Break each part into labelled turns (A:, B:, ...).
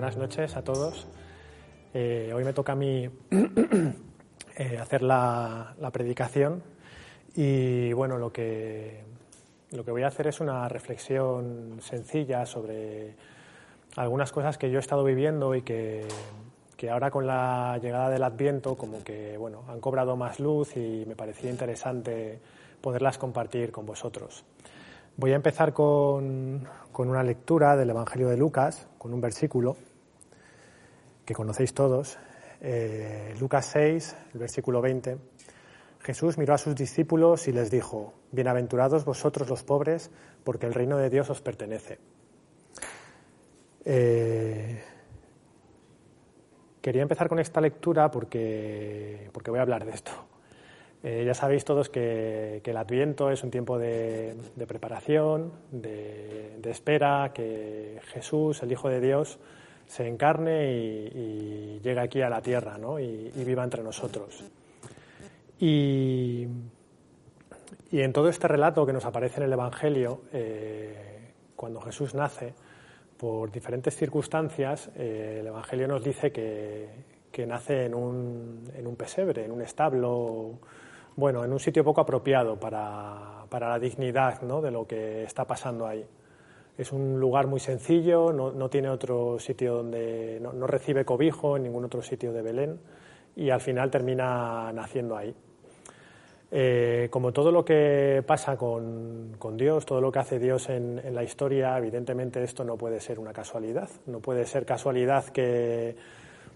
A: Buenas noches a todos. Eh, hoy me toca a mí eh, hacer la, la predicación y bueno, lo que, lo que voy a hacer es una reflexión sencilla sobre algunas cosas que yo he estado viviendo y que, que ahora con la llegada del Adviento como que bueno, han cobrado más luz y me parecía interesante poderlas compartir con vosotros. Voy a empezar con, con una lectura del Evangelio de Lucas, con un versículo que conocéis todos, eh, Lucas 6, el versículo 20. Jesús miró a sus discípulos y les dijo, Bienaventurados vosotros los pobres, porque el reino de Dios os pertenece. Eh, quería empezar con esta lectura porque, porque voy a hablar de esto. Eh, ya sabéis todos que, que, el Adviento es un tiempo de, de preparación, de, de, espera, que Jesús, el Hijo de Dios, se encarne y, y llegue aquí a la tierra ¿no? y, viva entre nosotros. Y, en todo este relato que nos aparece en el Evangelio, eh, cuando Jesús nace, por diferentes circunstancias, eh, el Evangelio nos dice que, nace en un, pesebre, en un establo, bueno, en un sitio poco apropiado para, la dignidad de lo que está pasando ahí. Es un lugar muy sencillo, no, tiene otro sitio donde, no, recibe cobijo en ningún otro sitio de Belén y al final termina naciendo ahí. Eh, como todo lo que pasa con, Dios, todo lo que hace Dios en, la historia, evidentemente esto no puede ser una casualidad. No puede ser casualidad que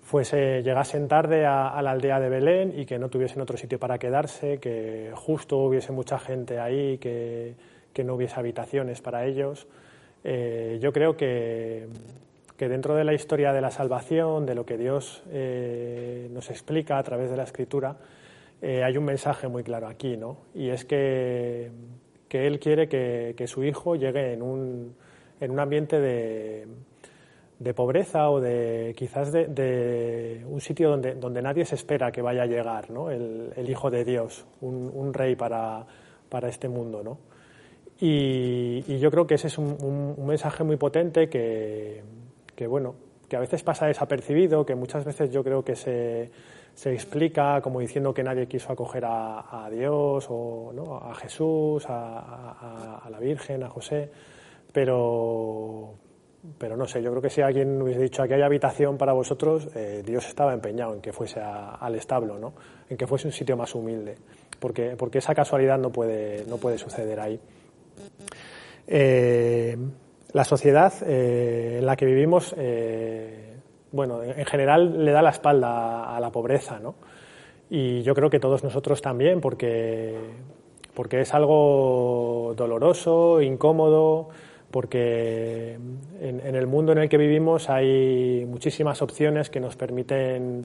A: fuese, llegasen tarde a, a, la aldea de Belén y que no tuviesen otro sitio para quedarse, que justo hubiese mucha gente ahí, que, que no hubiese habitaciones para ellos. Eh, yo creo que, que, dentro de la historia de la salvación, de lo que Dios eh, nos explica a través de la Escritura, eh, hay un mensaje muy claro aquí, ¿no? Y es que, que Él quiere que, que, su hijo llegue en un, en un ambiente de, de, pobreza o de quizás de, de, un sitio donde, donde nadie se espera que vaya a llegar, ¿no? El, el Hijo de Dios, un, un rey para, para, este mundo, ¿no? Y, y, yo creo que ese es un, mensaje muy potente que, bueno, que a veces pasa desapercibido, que muchas veces yo creo que se se explica como diciendo que nadie quiso acoger a, a Dios o ¿no? a Jesús, a, la Virgen, a José, pero, pero no sé, yo creo que si alguien hubiese dicho aquí hay habitación para vosotros, eh, Dios estaba empeñado en que fuese al establo, ¿no? en que fuese un sitio más humilde, porque, porque esa casualidad no puede, no puede suceder ahí. Eh, la sociedad eh, en la que vivimos eh, bueno, en general le da la espalda a la pobreza, ¿no? Y yo creo que todos nosotros también, porque, porque es algo doloroso, incómodo, porque en, en, el mundo en el que vivimos hay muchísimas opciones que nos permiten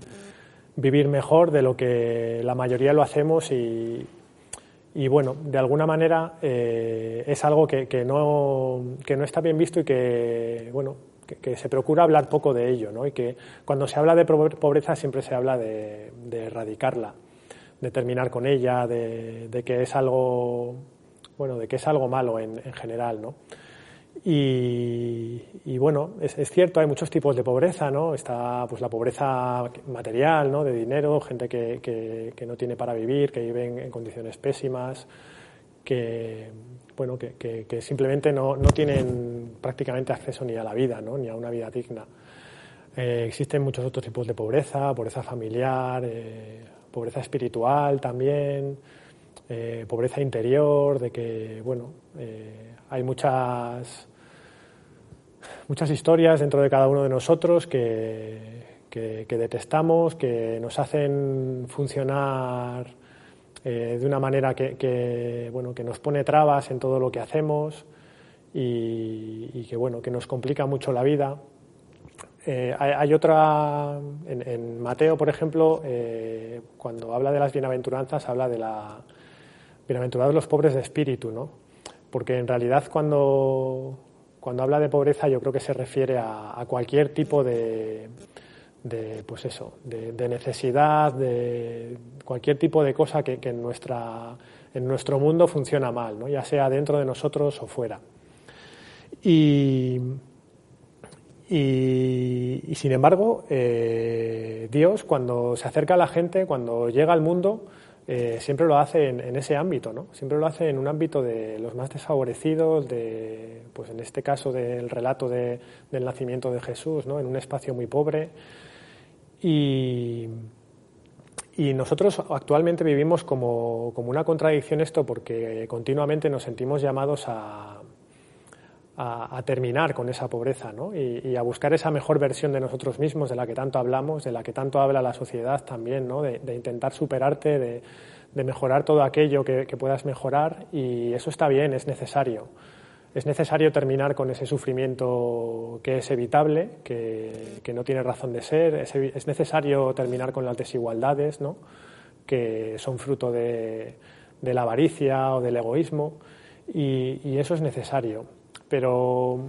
A: vivir mejor de lo que la mayoría lo hacemos y, y bueno, de alguna manera eh, es algo que, que, no, que no está bien visto y que, bueno, que, se procura hablar poco de ello, ¿no? Y que cuando se habla de pobreza siempre se habla de, erradicarla, de terminar con ella, de, de, que es algo, bueno, de que es algo malo en, en general, ¿no? Y, y, bueno, es, es, cierto, hay muchos tipos de pobreza, ¿no? Está pues la pobreza material, ¿no? De dinero, gente que, que, que no tiene para vivir, que vive en, condiciones pésimas, que, bueno, que simplemente no, no, tienen prácticamente acceso ni a la vida, ¿no? ni a una vida digna. Eh, existen muchos otros tipos de pobreza, pobreza familiar, eh, pobreza espiritual también, eh, pobreza interior, de que, bueno, eh, hay muchas, muchas historias dentro de cada uno de nosotros que, que, detestamos, que nos hacen funcionar eh, de una manera que, bueno, que nos pone trabas en todo lo que hacemos y, que, bueno, que nos complica mucho la vida. Hay, otra, en, Mateo, por ejemplo, cuando habla de las bienaventuranzas, habla de la bienaventurados los pobres de espíritu, ¿no? Porque en realidad cuando, cuando habla de pobreza yo creo que se refiere a cualquier tipo de, pues eso, de, necesidad, de cualquier tipo de cosa que, en, nuestra, en nuestro mundo funciona mal, ¿no? ya sea dentro de nosotros o fuera. Y, y, sin embargo, eh, Dios cuando se acerca a la gente, cuando llega al mundo, eh, siempre lo hace en, ese ámbito, ¿no? Siempre lo hace en un ámbito de los más desfavorecidos, de, pues en este caso del relato del nacimiento de Jesús, ¿no? En un espacio muy pobre, y, nosotros actualmente vivimos como, una contradicción esto porque continuamente nos sentimos llamados a, a, terminar con esa pobreza ¿no? y, a buscar esa mejor versión de nosotros mismos de la que tanto hablamos, de la que tanto habla la sociedad también, ¿no? de, intentar superarte, de, mejorar todo aquello que, puedas mejorar y eso está bien, es necesario es necesario terminar con ese sufrimiento que es evitable, que, no tiene razón de ser, es, necesario terminar con las desigualdades, ¿no? que son fruto de, la avaricia o del egoísmo, y, eso es necesario. Pero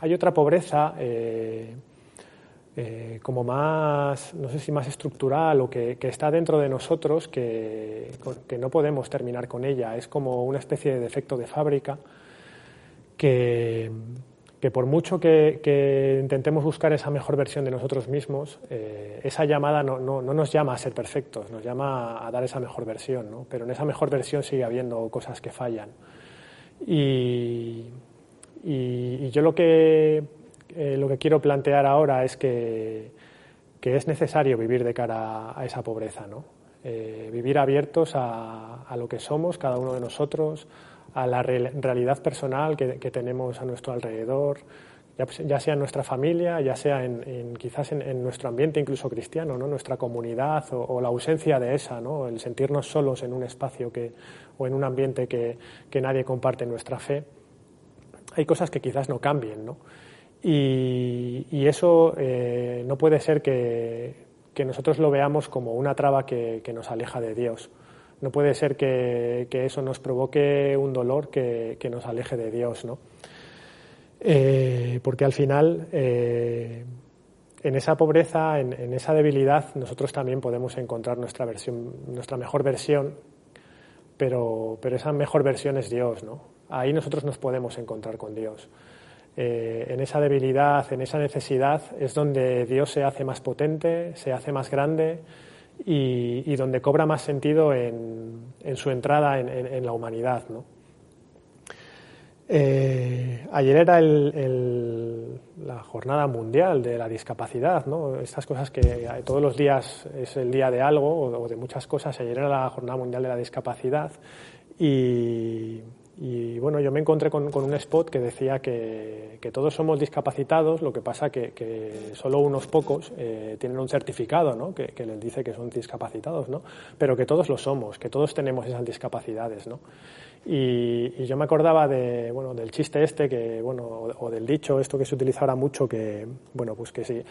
A: hay otra pobreza eh, eh, como más, no sé si más estructural o que, está dentro de nosotros que, que no podemos terminar con ella. Es como una especie de defecto de fábrica que, por mucho que, intentemos buscar esa mejor versión de nosotros mismos, eh, esa llamada no, nos llama a ser perfectos, nos llama a dar esa mejor versión, ¿no? pero en esa mejor versión sigue habiendo cosas que fallan. Y, yo lo que, eh, lo que quiero plantear ahora es que, es necesario vivir de cara a esa pobreza, ¿no? Eh, vivir abiertos a, a lo que somos, cada uno de nosotros, a la realidad personal que, tenemos a nuestro alrededor, ya, sea en nuestra familia, ya sea en, quizás en, nuestro ambiente incluso cristiano, ¿no? nuestra comunidad o, la ausencia de esa, ¿no? el sentirnos solos en un espacio que, o en un ambiente que, nadie comparte nuestra fe. Hay cosas que quizás no cambien, ¿no? Y, eso eh, no puede ser que, nosotros lo veamos como una traba que nos aleja de Dios. No puede ser que, eso nos provoque un dolor que, nos aleje de Dios, ¿no? Eh, porque al final, eh, en esa pobreza, en, esa debilidad, nosotros también podemos encontrar nuestra, versión, nuestra mejor versión, pero, pero esa mejor versión es Dios, ¿no? Ahí nosotros nos podemos encontrar con Dios. Eh, en esa debilidad, en esa necesidad, es donde Dios se hace más potente, se hace más grande, y, donde cobra más sentido en, su entrada en, la humanidad. ¿no? Eh, ayer era la jornada mundial de la discapacidad, ¿no? Estas cosas que todos los días es el día de algo o de muchas cosas. Ayer era la jornada mundial de la discapacidad y, y bueno, yo me encontré con, un spot que decía que, todos somos discapacitados, lo que pasa que, que solo unos pocos eh, tienen un certificado ¿no? que, les dice que son discapacitados, ¿no? pero que todos lo somos, que todos tenemos esas discapacidades. ¿no? Y, yo me acordaba de, bueno, del chiste este, que, bueno, o, del dicho, esto que se utiliza ahora mucho, que, bueno, pues que si,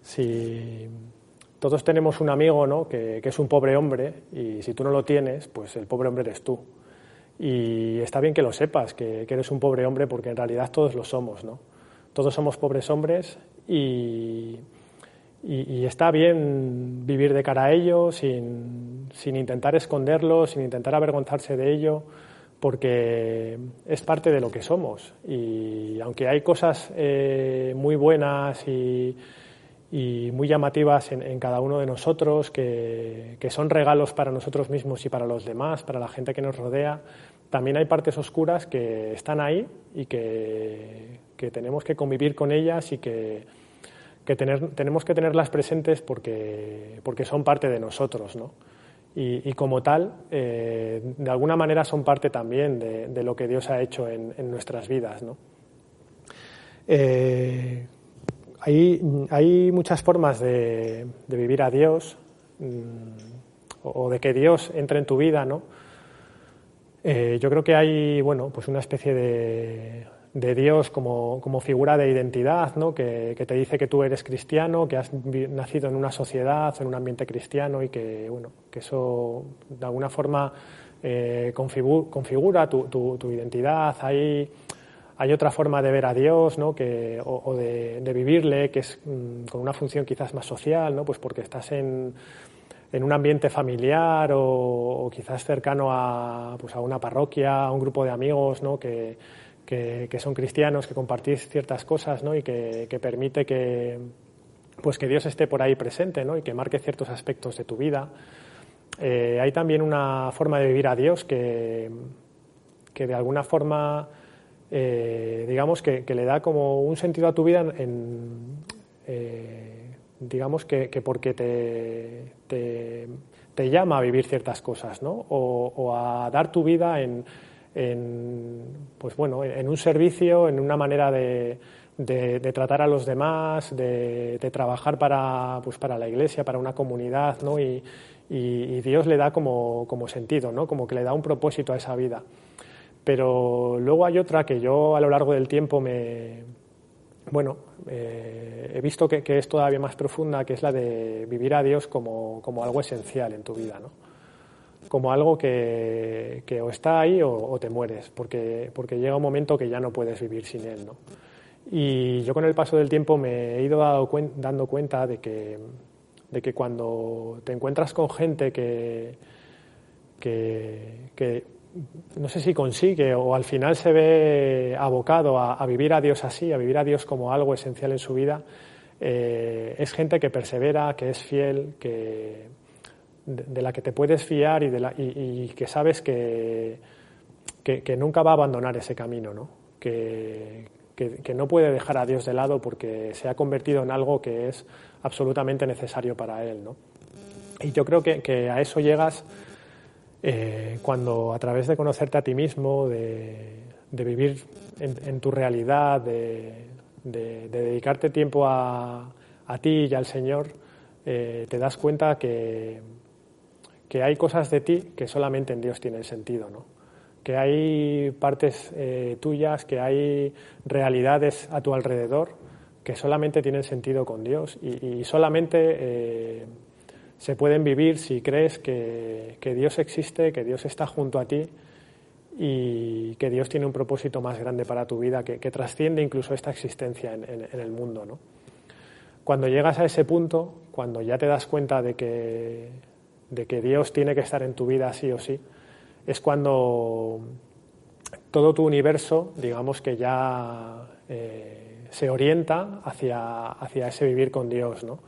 A: si todos tenemos un amigo ¿no? que, que es un pobre hombre y si tú no lo tienes, pues el pobre hombre eres tú. Y está bien que lo sepas, que, eres un pobre hombre, porque en realidad todos lo somos, ¿no? Todos somos pobres hombres y, está bien vivir de cara a ello sin, intentar esconderlo, sin intentar avergonzarse de ello, porque es parte de lo que somos. Y aunque hay cosas eh, muy buenas y, muy llamativas en, cada uno de nosotros, que, que, son regalos para nosotros mismos y para los demás, para la gente que nos rodea, también hay partes oscuras que están ahí y que, tenemos que convivir con ellas y que, tenemos que tenerlas presentes porque, porque son parte de nosotros. ¿no? Y, como tal, eh, de alguna manera son parte también de, lo que Dios ha hecho en, nuestras vidas. ¿no? Eh, hay, muchas formas de, vivir a Dios mm, o de que Dios entre en tu vida, ¿no? Eh, yo creo que hay, bueno, pues una especie de, Dios como, figura de identidad, ¿no? Que, te dice que tú eres cristiano, que has nacido en una sociedad, en un ambiente cristiano y que, bueno, que eso de alguna forma eh, configura tu, identidad. Hay, hay otra forma de ver a Dios, ¿no? que, o, de, vivirle, que es mm, con una función quizás más social, ¿no? pues porque estás en, en un ambiente familiar o, quizás cercano a, pues a una parroquia, a un grupo de amigos ¿no? que, que, son cristianos, que compartís ciertas cosas ¿no? y que, que, permite que, pues que Dios esté por ahí presente ¿no? y que marque ciertos aspectos de tu vida. Eh, hay también una forma de vivir a Dios que, que de alguna forma eh, digamos que, le da como un sentido a tu vida en, eh, digamos que, porque te, te, llama a vivir ciertas cosas, ¿no? O, a dar tu vida en, pues bueno, en un servicio, en una manera de, tratar a los demás, de, trabajar para, pues para la iglesia, para una comunidad, ¿no? Y, y Dios le da como, como sentido, ¿no? Como que le da un propósito a esa vida. Pero luego hay otra que yo a lo largo del tiempo me, bueno, eh, he visto que, es todavía más profunda, que es la de vivir a Dios como, algo esencial en tu vida, ¿no? Como algo que, o está ahí o, te mueres, porque, porque llega un momento que ya no puedes vivir sin Él, ¿no? Y yo con el paso del tiempo me he ido dando cuenta de que, de que cuando te encuentras con gente que, que no sé si consigue o al final se ve abocado a, vivir a Dios así, a vivir a Dios como algo esencial en su vida, eh, es gente que persevera, que es fiel, que, de, la que te puedes fiar y, de la, y, que sabes que, que, nunca va a abandonar ese camino, ¿no? Que, que, no puede dejar a Dios de lado porque se ha convertido en algo que es absolutamente necesario para él. ¿no? Y yo creo que, a eso llegas eh, cuando a través de conocerte a ti mismo, de, vivir en, tu realidad, de, dedicarte tiempo a, ti y al Señor, eh, te das cuenta que, que, hay cosas de ti que solamente en Dios tienen sentido, ¿no? que hay partes eh, tuyas, que hay realidades a tu alrededor que solamente tienen sentido con Dios y, solamente se pueden vivir si crees que, Dios existe, que Dios está junto a ti y que Dios tiene un propósito más grande para tu vida que, trasciende incluso esta existencia en, el mundo. ¿no? Cuando llegas a ese punto, cuando ya te das cuenta de que, de que Dios tiene que estar en tu vida sí o sí, es cuando todo tu universo, digamos que ya eh, se orienta hacia, hacia ese vivir con Dios, ¿no?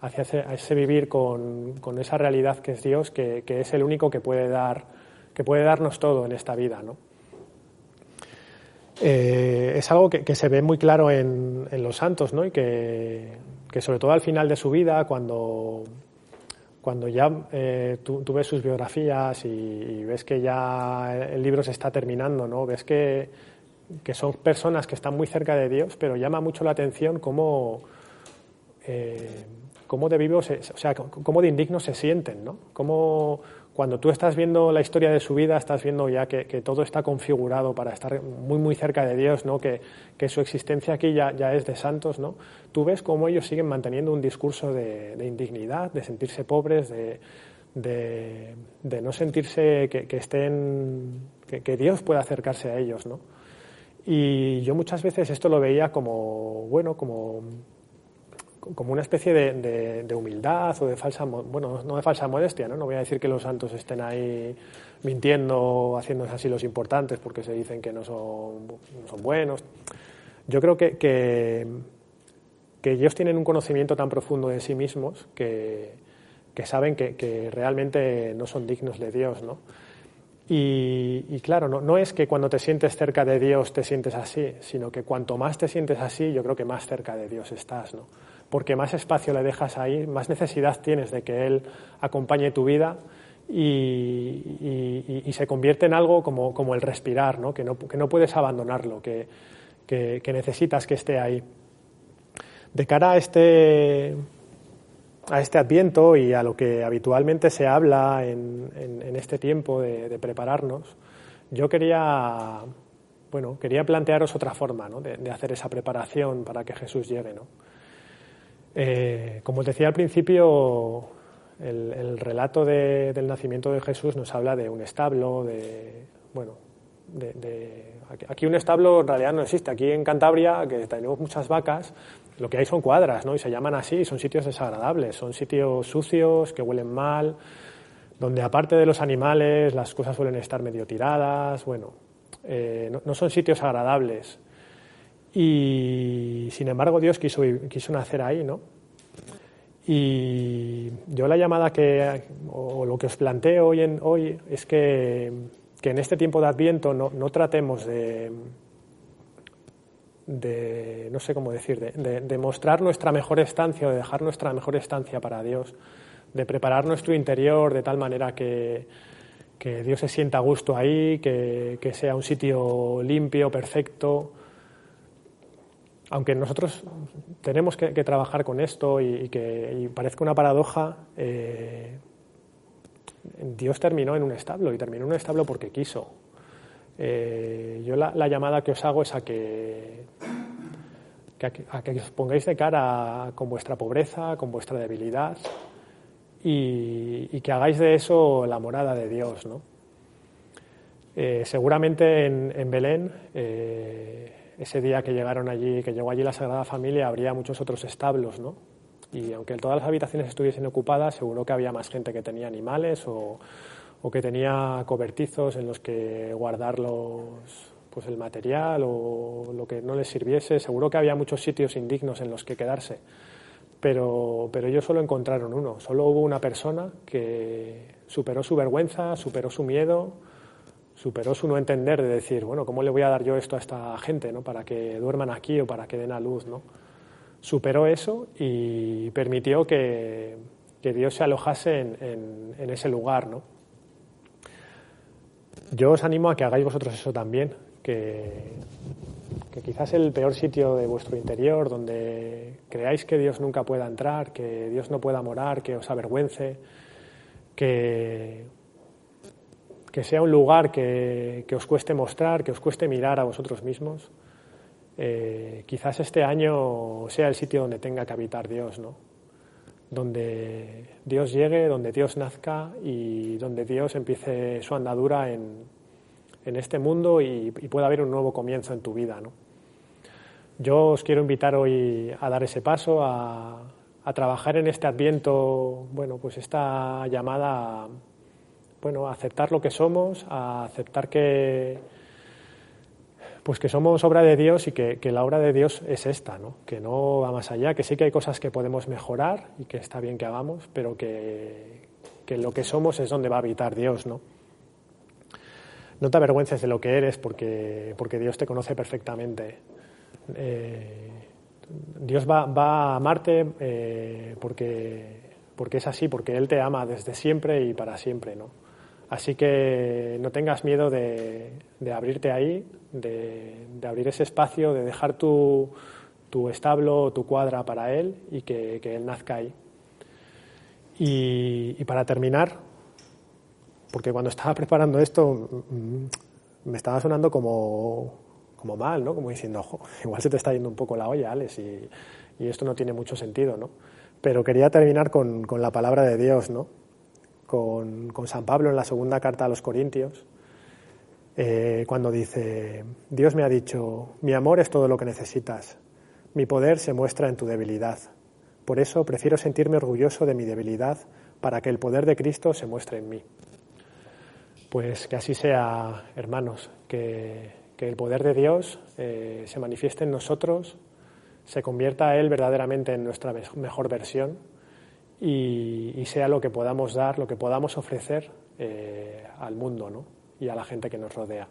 A: Hacia ese, vivir con, esa realidad que es Dios, que, es el único que puede, dar, que puede darnos todo en esta vida. ¿no? Eh, es algo que, se ve muy claro en, los santos ¿no? y que, sobre todo al final de su vida, cuando, cuando ya eh, tú, ves sus biografías y, ves que ya el libro se está terminando, ¿no? ves que, que son personas que están muy cerca de Dios, pero llama mucho la atención cómo... Eh, cómo de vivos, o sea, cómo de indignos se sienten, ¿no? Cómo cuando tú estás viendo la historia de su vida, estás viendo ya que, todo está configurado para estar muy, muy cerca de Dios, ¿no? Que, su existencia aquí ya, ya, es de santos, ¿no? Tú ves cómo ellos siguen manteniendo un discurso de, indignidad, de sentirse pobres, de, de, no sentirse que, estén, que, Dios pueda acercarse a ellos, ¿no? Y yo muchas veces esto lo veía como, bueno, como como una especie de, humildad o de falsa, bueno, no de falsa modestia, ¿no? No voy a decir que los santos estén ahí mintiendo, haciéndose así los importantes porque se dicen que no son, son buenos. Yo creo que, que, ellos tienen un conocimiento tan profundo de sí mismos que, que saben que, realmente no son dignos de Dios, ¿no? Y, y, claro, no, no, es que cuando te sientes cerca de Dios te sientes así, sino que cuanto más te sientes así, yo creo que más cerca de Dios estás, ¿no? Porque más espacio le dejas ahí, más necesidad tienes de que Él acompañe tu vida y, se convierte en algo como, como el respirar, ¿no? Que, no, que no puedes abandonarlo, que, que, necesitas que esté ahí. De cara a este, a este adviento y a lo que habitualmente se habla en, este tiempo de, prepararnos, yo quería, bueno, quería plantearos otra forma de, hacer esa preparación para que Jesús llegue. ¿no? Eh, como os decía al principio, el, relato del nacimiento de Jesús nos habla de un establo, de, bueno, de, aquí un establo en realidad no existe. Aquí en Cantabria, que tenemos muchas vacas, lo que hay son cuadras, ¿no? Y se llaman así, son sitios desagradables, son sitios sucios, que huelen mal, donde aparte de los animales las cosas suelen estar medio tiradas, bueno, eh, no, son sitios agradables. Y sin embargo Dios quiso, quiso nacer ahí, ¿no? Y yo la llamada que, o lo que os planteo hoy, en, hoy es que, que en este tiempo de Adviento no, no tratemos de, de, no sé cómo decir, de, de, mostrar nuestra mejor estancia o de dejar nuestra mejor estancia para Dios, de preparar nuestro interior de tal manera que, que Dios se sienta a gusto ahí, que, que sea un sitio limpio, perfecto. Aunque nosotros tenemos que, trabajar con esto y, que parezca una paradoja, eh, Dios terminó en un establo y terminó en un establo porque quiso. Eh, yo la, llamada que os hago es a que, que, os pongáis de cara con vuestra pobreza, con vuestra debilidad y, que hagáis de eso la morada de Dios. ¿no? Eh, seguramente en, Belén, ese día que llegaron allí, que llegó allí la Sagrada Familia, habría muchos otros establos, ¿no? Y aunque todas las habitaciones estuviesen ocupadas, seguro que había más gente que tenía animales o, que tenía cobertizos en los que guardar los, pues el material o lo que no les sirviese. Seguro que había muchos sitios indignos en los que quedarse, pero, pero ellos solo encontraron uno. Solo hubo una persona que superó su vergüenza, superó su miedo, superó su no entender de decir, bueno, ¿cómo le voy a dar yo esto a esta gente ¿no? para que duerman aquí o para que den a luz? ¿no? Superó eso y permitió que, que Dios se alojase en, en, ese lugar. ¿no? Yo os animo a que hagáis vosotros eso también, que, quizás el peor sitio de vuestro interior, donde creáis que Dios nunca pueda entrar, que Dios no pueda morar, que os avergüence, que, que sea un lugar que, os cueste mostrar, que os cueste mirar a vosotros mismos, eh, quizás este año sea el sitio donde tenga que habitar Dios, ¿no? donde Dios llegue, donde Dios nazca y donde Dios empiece su andadura en, este mundo y, pueda haber un nuevo comienzo en tu vida. ¿no? Yo os quiero invitar hoy a dar ese paso, a, trabajar en este adviento, bueno, pues esta llamada, bueno, aceptar lo que somos, aceptar que pues que somos obra de Dios y que, la obra de Dios es esta, ¿no? que no va más allá, que sí que hay cosas que podemos mejorar y que está bien que hagamos, pero que, lo que somos es donde va a habitar Dios. ¿no? no te avergüences de lo que eres porque, porque Dios te conoce perfectamente. Eh, Dios va, va, a amarte eh, porque, porque es así, porque Él te ama desde siempre y para siempre. ¿no? Así que no tengas miedo de, abrirte ahí, de, abrir ese espacio, de dejar tu, establo, tu cuadra para Él y que, Él nazca ahí. Y, para terminar, porque cuando estaba preparando esto mm, me estaba sonando como, mal, ¿no? Como diciendo, igual se te está yendo un poco la olla, Alex, y, esto no tiene mucho sentido, ¿no? Pero quería terminar con, con la palabra de Dios, ¿no? Con, San Pablo en la segunda carta a los Corintios, eh, cuando dice, Dios me ha dicho, mi amor es todo lo que necesitas, mi poder se muestra en tu debilidad. Por eso prefiero sentirme orgulloso de mi debilidad para que el poder de Cristo se muestre en mí. Pues que así sea, hermanos, que, el poder de Dios eh, se manifieste en nosotros, se convierta a Él verdaderamente en nuestra mejor versión y, sea lo que podamos dar, lo que podamos ofrecer eh, al mundo ¿no? y a la gente que nos rodea.